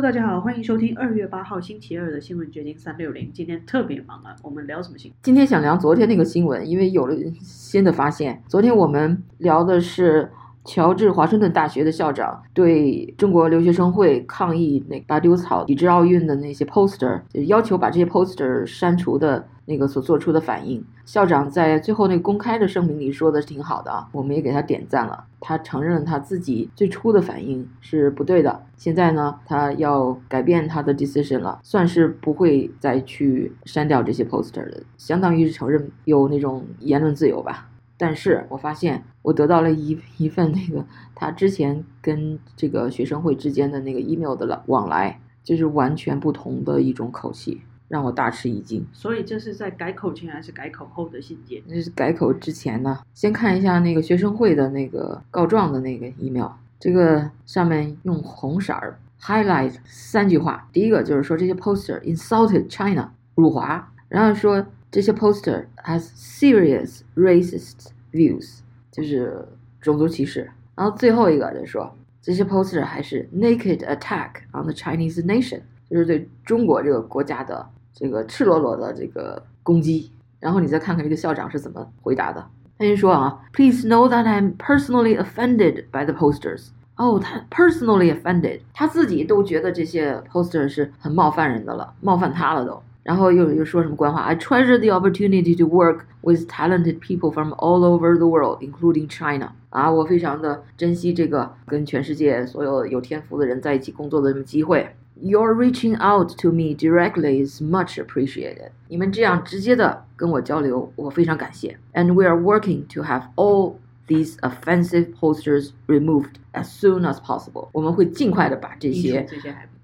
大家好，欢迎收听二月八号星期二的新闻掘金三六零。今天特别忙啊，我们聊什么新？今天想聊昨天那个新闻，因为有了新的发现。昨天我们聊的是乔治华盛顿大学的校长对中国留学生会抗议那拔丢草抵制奥运的那些 poster，要求把这些 poster 删除的那个所做出的反应。校长在最后那公开的声明里说的是挺好的啊，我们也给他点赞了。他承认他自己最初的反应是不对的，现在呢，他要改变他的 decision 了，算是不会再去删掉这些 poster 了，相当于是承认有那种言论自由吧。但是我发现我得到了一一份那个他之前跟这个学生会之间的那个 email 的往来，就是完全不同的一种口气。让我大吃一惊，所以这是在改口前还是改口后的信件？那是改口之前呢。先看一下那个学生会的那个告状的那个 email，这个上面用红色儿 highlight 三句话。第一个就是说这些 poster insulted China 辱华，然后说这些 poster has serious racist views，就是种族歧视。然后最后一个就是说这些 poster 还是 naked attack on the Chinese nation，就是对中国这个国家的。这个赤裸裸的这个攻击，然后你再看看这个校长是怎么回答的。他就说啊，Please know that I'm personally offended by the posters。哦，他 personally offended，他自己都觉得这些 posters 是很冒犯人的了，冒犯他了都。然后又又说什么官话？I treasure the opportunity to work with talented people from all over the world, including China。啊，我非常的珍惜这个跟全世界所有有天赋的人在一起工作的这么机会。Your reaching out to me directly is much appreciated. 你们这样直接的跟我交流，我非常感谢。And we are working to have all these offensive posters removed as soon as possible. 我们会尽快的把这些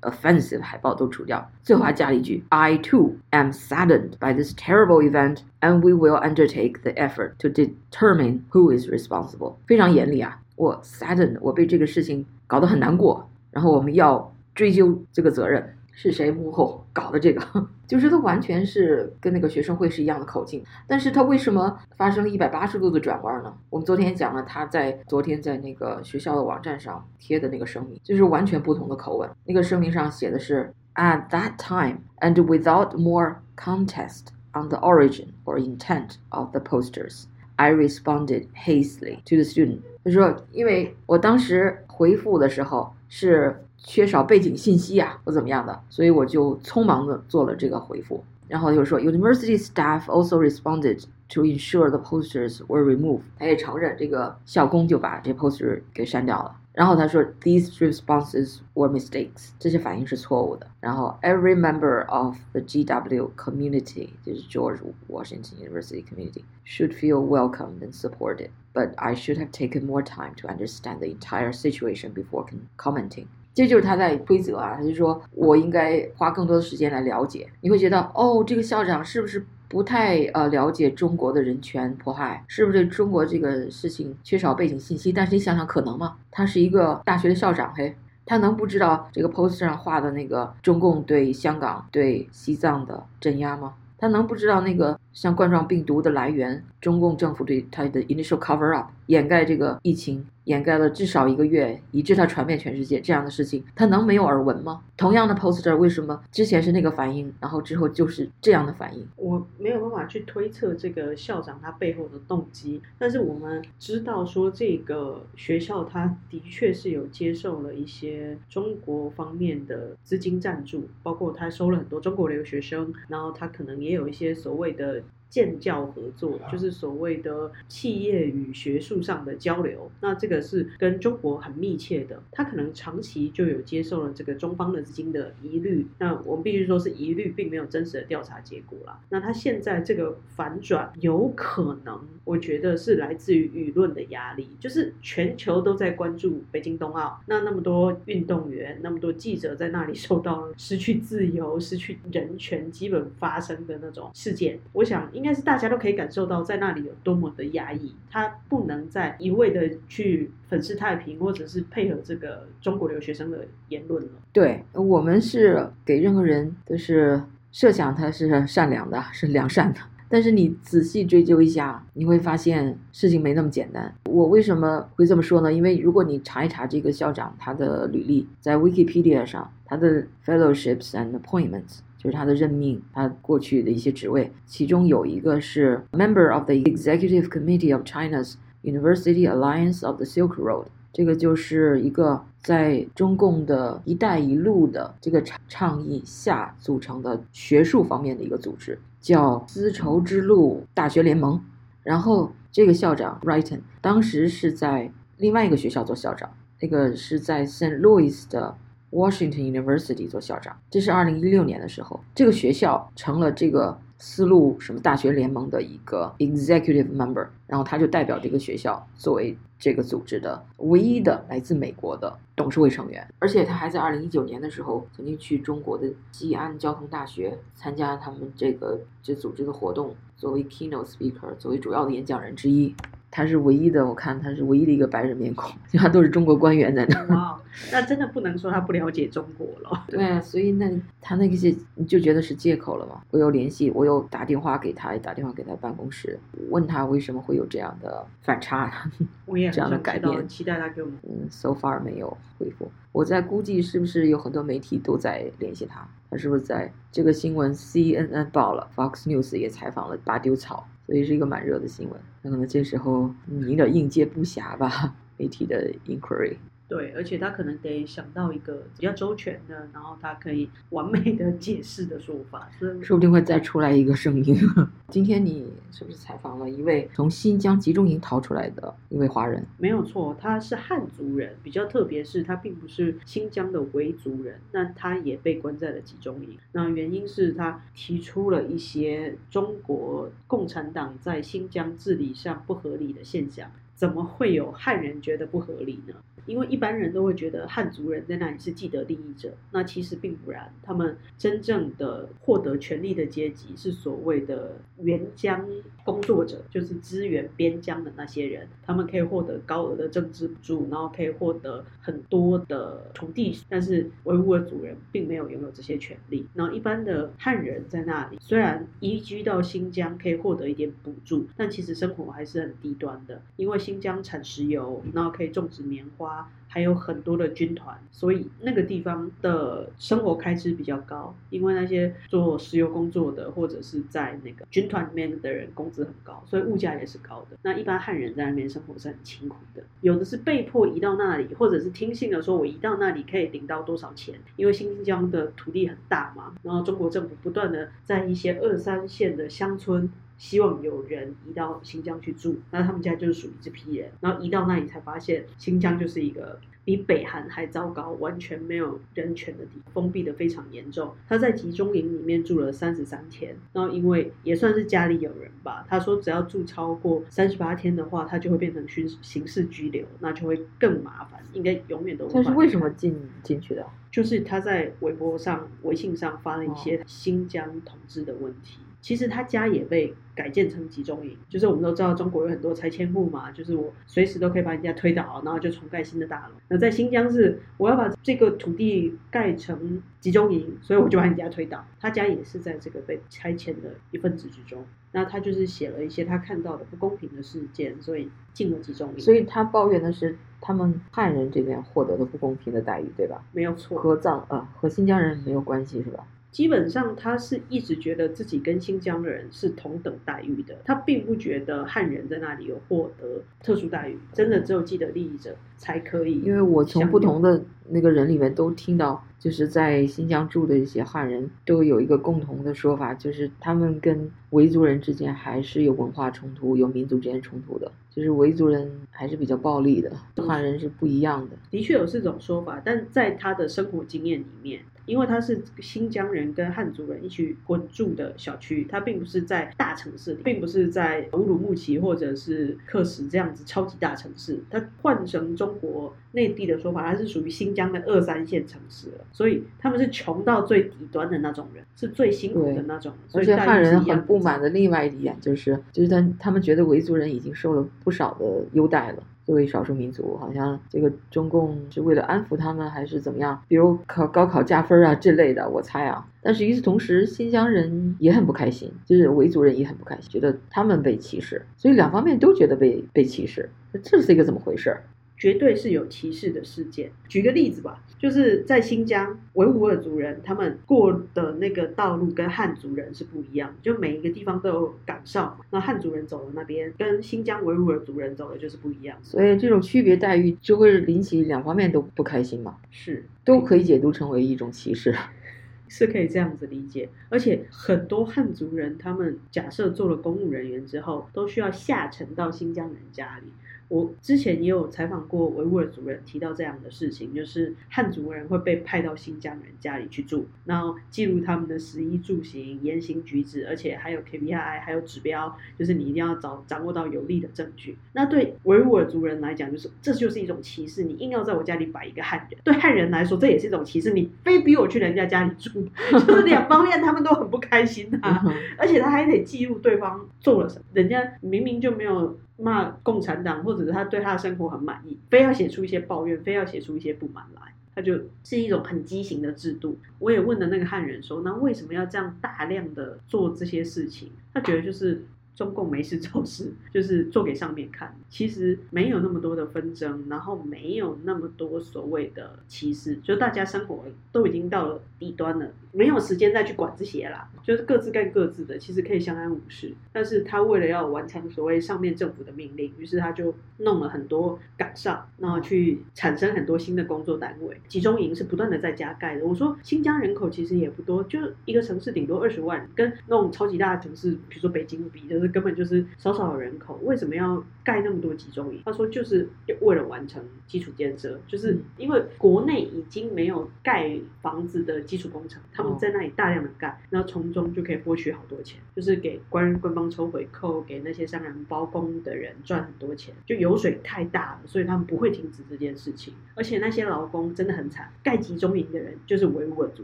offensive 海报都除掉。最后还加了一句：I too am saddened by this terrible event, and we will undertake the effort to determine who is responsible. 非常严厉啊！我 saddened，我被这个事情搞得很难过。然后我们要 追究这个责任是谁幕后搞的这个，就是他完全是跟那个学生会是一样的口径，但是他为什么发生了一百八十度的转弯呢？我们昨天讲了他在昨天在那个学校的网站上贴的那个声明，就是完全不同的口吻。那个声明上写的是 At that time and without more contest on the origin or intent of the posters, I responded hastily to the student。他说，因为我当时回复的时候是。缺少背景信息啊，或怎么样的，所以我就匆忙的做了这个回复。然后就说，University staff also responded to ensure the posters were removed。他也承认这个校工就把这 poster 给删掉了。然后他说，These responses were mistakes。这些反应是错误的。然后，Every member of the GW community，就是 George Washington University community should feel welcomed and supported。But I should have taken more time to understand the entire situation before commenting。 这就是他在规则啊，他就说我应该花更多的时间来了解。你会觉得哦，这个校长是不是不太呃了解中国的人权迫害？是不是中国这个事情缺少背景信息？但是你想想，可能吗？他是一个大学的校长，嘿，他能不知道这个 post 上画的那个中共对香港、对西藏的镇压吗？他能不知道那个像冠状病毒的来源，中共政府对他的 initial cover up 掩盖这个疫情？掩盖了至少一个月，以致它传遍全世界这样的事情，他能没有耳闻吗？同样的 poster 为什么之前是那个反应，然后之后就是这样的反应？我没有办法去推测这个校长他背后的动机，但是我们知道说这个学校他的确是有接受了一些中国方面的资金赞助，包括他收了很多中国留学生，然后他可能也有一些所谓的。建教合作就是所谓的企业与学术上的交流，那这个是跟中国很密切的。他可能长期就有接受了这个中方的资金的疑虑，那我们必须说是疑虑，并没有真实的调查结果啦。那他现在这个反转，有可能我觉得是来自于舆论的压力，就是全球都在关注北京冬奥，那那么多运动员，那么多记者在那里受到失去自由、失去人权基本发生的那种事件，我想应应该是大家都可以感受到，在那里有多么的压抑。他不能再一味的去粉饰太平，或者是配合这个中国留学生的言论了。对我们是给任何人都是设想他是善良的，是良善的。但是你仔细追究一下，你会发现事情没那么简单。我为什么会这么说呢？因为如果你查一查这个校长他的履历，在 Wikipedia 上，他的 fellowships and appointments 就是他的任命，他过去的一些职位，其中有一个是 member of the executive committee of China's University Alliance of the Silk Road。这个就是一个在中共的一带一路的这个倡倡议下组成的学术方面的一个组织，叫丝绸之路大学联盟。然后这个校长 Wrighton 当时是在另外一个学校做校长，那个是在 St. Louis 的 Washington University 做校长。这是二零一六年的时候，这个学校成了这个。丝路什么大学联盟的一个 executive member，然后他就代表这个学校作为这个组织的唯一的来自美国的董事会成员，而且他还在二零一九年的时候曾经去中国的西安交通大学参加他们这个这组织的活动，作为 keynote speaker，作为主要的演讲人之一。他是唯一的，我看他是唯一的一个白人面孔，其 他都是中国官员在那。哇，那真的不能说他不了解中国了。对啊，所以那他那些你就觉得是借口了嘛？我有联系，我有打电话给他，打电话给他办公室，问他为什么会有这样的反差，我也这样的改变，期待他给我们。嗯，so far 没有回复。我在估计是不是有很多媒体都在联系他，他是不是在这个新闻 CNN 报了，Fox News 也采访了拔丢草。所以是一个蛮热的新闻，那可能这时候你有点应接不暇吧，媒体的 inquiry。对，而且他可能得想到一个比较周全的，然后他可以完美的解释的说法，说不定会再出来一个声音。今天你是不是采访了一位从新疆集中营逃出来的一位华人？没有错，他是汉族人，比较特别是他并不是新疆的维族人，那他也被关在了集中营。那原因是他提出了一些中国共产党在新疆治理上不合理的现象。怎么会有汉人觉得不合理呢？因为一般人都会觉得汉族人在那里是既得利益者，那其实并不然。他们真正的获得权力的阶级是所谓的援疆工作者，就是支援边疆的那些人。他们可以获得高额的政治补助，然后可以获得很多的土地。但是维吾尔族人并没有拥有这些权利。那一般的汉人在那里虽然移居到新疆可以获得一点补助，但其实生活还是很低端的，因为新疆产石油，然后可以种植棉花。还有很多的军团，所以那个地方的生活开支比较高，因为那些做石油工作的或者是在那个军团里面的人工资很高，所以物价也是高的。那一般汉人在那边生活是很辛苦的，有的是被迫移到那里，或者是听信了说我移到那里可以领到多少钱，因为新疆的土地很大嘛，然后中国政府不断的在一些二三线的乡村。希望有人移到新疆去住，那他们家就是属于这批人。然后移到那里才发现，新疆就是一个比北韩还糟糕、完全没有人权的地，封闭的非常严重。他在集中营里面住了三十三天，然后因为也算是家里有人吧，他说只要住超过三十八天的话，他就会变成刑刑事拘留，那就会更麻烦，应该永远都。他是为什么进进去的？就是他在微博上、微信上发了一些新疆统治的问题。其实他家也被改建成集中营，就是我们都知道中国有很多拆迁户嘛，就是我随时都可以把人家推倒，然后就重盖新的大楼。那在新疆是我要把这个土地盖成集中营，所以我就把人家推倒。他家也是在这个被拆迁的一份子之中。那他就是写了一些他看到的不公平的事件，所以进了集中营。所以他抱怨的是他们汉人这边获得的不公平的待遇，对吧？没有错，和藏啊和新疆人没有关系，是吧？基本上，他是一直觉得自己跟新疆的人是同等待遇的，他并不觉得汉人在那里有获得特殊待遇，真的只有既得利益者才可以。因为我从不同的那个人里面都听到，就是在新疆住的一些汉人都有一个共同的说法，就是他们跟维族人之间还是有文化冲突、有民族之间冲突的，就是维族人还是比较暴力的，汉人是不一样的。的确有这种说法，但在他的生活经验里面。因为它是新疆人跟汉族人一起混住的小区，它并不是在大城市里，并不是在乌鲁木齐或者是克什这样子超级大城市。它换成中国内地的说法，它是属于新疆的二三线城市了，所以他们是穷到最底端的那种人，是最辛苦的那种。而且汉人很不满的另外一点就是，就是他他们觉得维族人已经受了不少的优待了。作为少数民族，好像这个中共是为了安抚他们，还是怎么样？比如考高考加分啊这类的，我猜啊。但是与此同时，新疆人也很不开心，就是维族人也很不开心，觉得他们被歧视，所以两方面都觉得被被歧视，这是一个怎么回事？绝对是有歧视的事件。举个例子吧，就是在新疆维吾尔族人，他们过的那个道路跟汉族人是不一样，就每一个地方都有岗哨嘛，那汉族人走的那边跟新疆维吾尔族人走的就是不一样。所以这种区别待遇就会引起两方面都不开心嘛？是，都可以解读成为一种歧视，是可以这样子理解。而且很多汉族人，他们假设做了公务人员之后，都需要下沉到新疆人家里。我之前也有采访过维吾尔族人，提到这样的事情，就是汉族人会被派到新疆人家里去住，然后记录他们的食衣住行、言行举止，而且还有 KPI，还有指标，就是你一定要找掌握到有利的证据。那对维吾尔族人来讲，就是这就是一种歧视，你硬要在我家里摆一个汉人；对汉人来说，这也是一种歧视，你非逼我去人家家里住，就是两方面他们都很不开心啊，而且他还得记录对方做了什么，人家明明就没有。骂共产党，或者是他对他的生活很满意，非要写出一些抱怨，非要写出一些不满来，他就是一种很畸形的制度。我也问了那个汉人说，那为什么要这样大量的做这些事情？他觉得就是。中共没事找事，就是做给上面看。其实没有那么多的纷争，然后没有那么多所谓的歧视，就大家生活都已经到了底端了，没有时间再去管这些啦。就是各自干各自的，其实可以相安无事。但是他为了要完成所谓上面政府的命令，于是他就弄了很多岗上，然后去产生很多新的工作单位。集中营是不断的在加盖的。我说新疆人口其实也不多，就一个城市顶多二十万，跟那种超级大的城市，比如说北京比，就是。根本就是少少的人口，为什么要盖那么多集中营？他说就是为了完成基础建设，就是因为国内已经没有盖房子的基础工程，他们在那里大量的盖，然后从中就可以获取好多钱，就是给官官方抽回扣，给那些商人包工的人赚很多钱，就油水太大了，所以他们不会停止这件事情。而且那些劳工真的很惨，盖集中营的人就是维吾尔族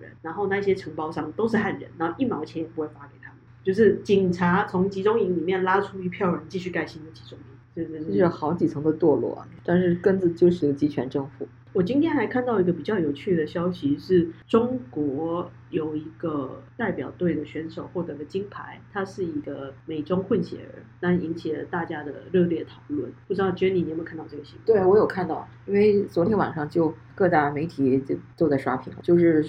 人，然后那些承包商都是汉人，然后一毛钱也不会发给他们。就是警察从集中营里面拉出一票人，继续盖新的集中营。对对对，是好几层的堕落，但是根子就是集权政府。我今天还看到一个比较有趣的消息，是中国有一个代表队的选手获得了金牌，他是一个美中混血儿，但引起了大家的热烈讨论。不知道 Jenny 你有没有看到这个新闻？对我有看到，因为昨天晚上就各大媒体就都在刷屏，就是。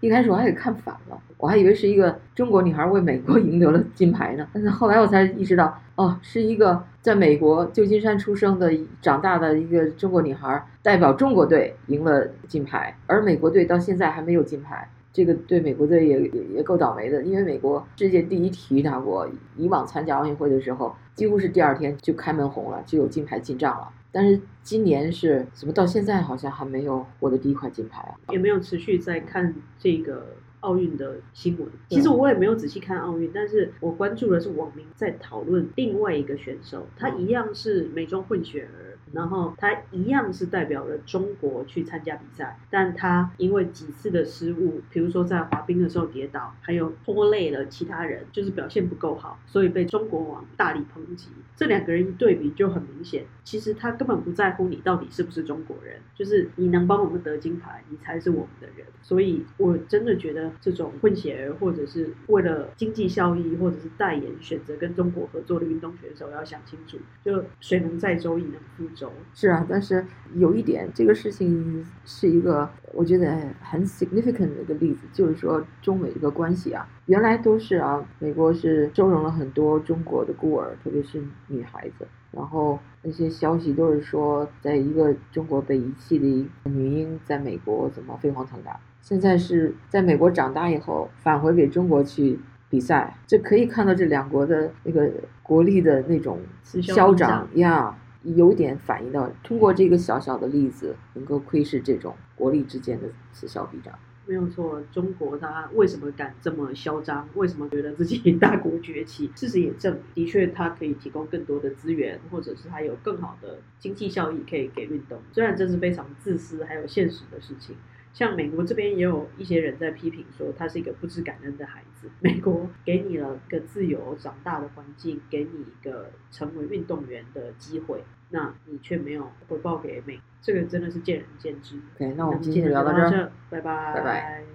一开始我还给看反了，我还以为是一个中国女孩为美国 赢得了金牌呢。但是后来我才意识到，哦，是一个在美国旧金山出生的、长大的一个中国女孩代表中国队赢了金牌，而美国队到现在还没有金牌。这个对美国队也也也够倒霉的，因为美国世界第一体育大国，以往参加奥运会的时候，几乎是第二天就开门红了，就有金牌进账了。但是今年是怎么到现在好像还没有获得第一块金牌啊？也没有持续在看这个奥运的新闻。其实我也没有仔细看奥运，但是我关注的是网民在讨论另外一个选手，他一样是美中混血儿。然后他一样是代表了中国去参加比赛，但他因为几次的失误，比如说在滑冰的时候跌倒，还有拖累了其他人，就是表现不够好，所以被中国网大力抨击。这两个人一对比就很明显，其实他根本不在乎你到底是不是中国人，就是你能帮我们得金牌，你才是我们的人。所以我真的觉得这种混血儿或者是为了经济效益或者是代言选择跟中国合作的运动选手要想清楚，就水能载舟亦能覆舟。是啊，但是有一点，这个事情是一个我觉得很 significant 的一个例子，就是说中美这个关系啊，原来都是啊，美国是收容了很多中国的孤儿，特别是女孩子，然后那些消息都是说，在一个中国被遗弃的一个女婴在美国怎么飞黄腾达，现在是在美国长大以后返回给中国去比赛，这可以看到这两国的那个国力的那种消长呀。有点反映到，通过这个小小的例子，能够窥视这种国力之间的此消彼长。没有错，中国它为什么敢这么嚣张？为什么觉得自己 大国崛起？事实也证明，的确它可以提供更多的资源，或者是它有更好的经济效益可以给运动。虽然这是非常自私还有现实的事情。像美国这边也有一些人在批评说，他是一个不知感恩的孩子。美国给你了个自由长大的环境，给你一个成为运动员的机会，那你却没有回报给美，这个真的是见仁见智。OK，那我们今天天就聊到这。拜拜，拜拜。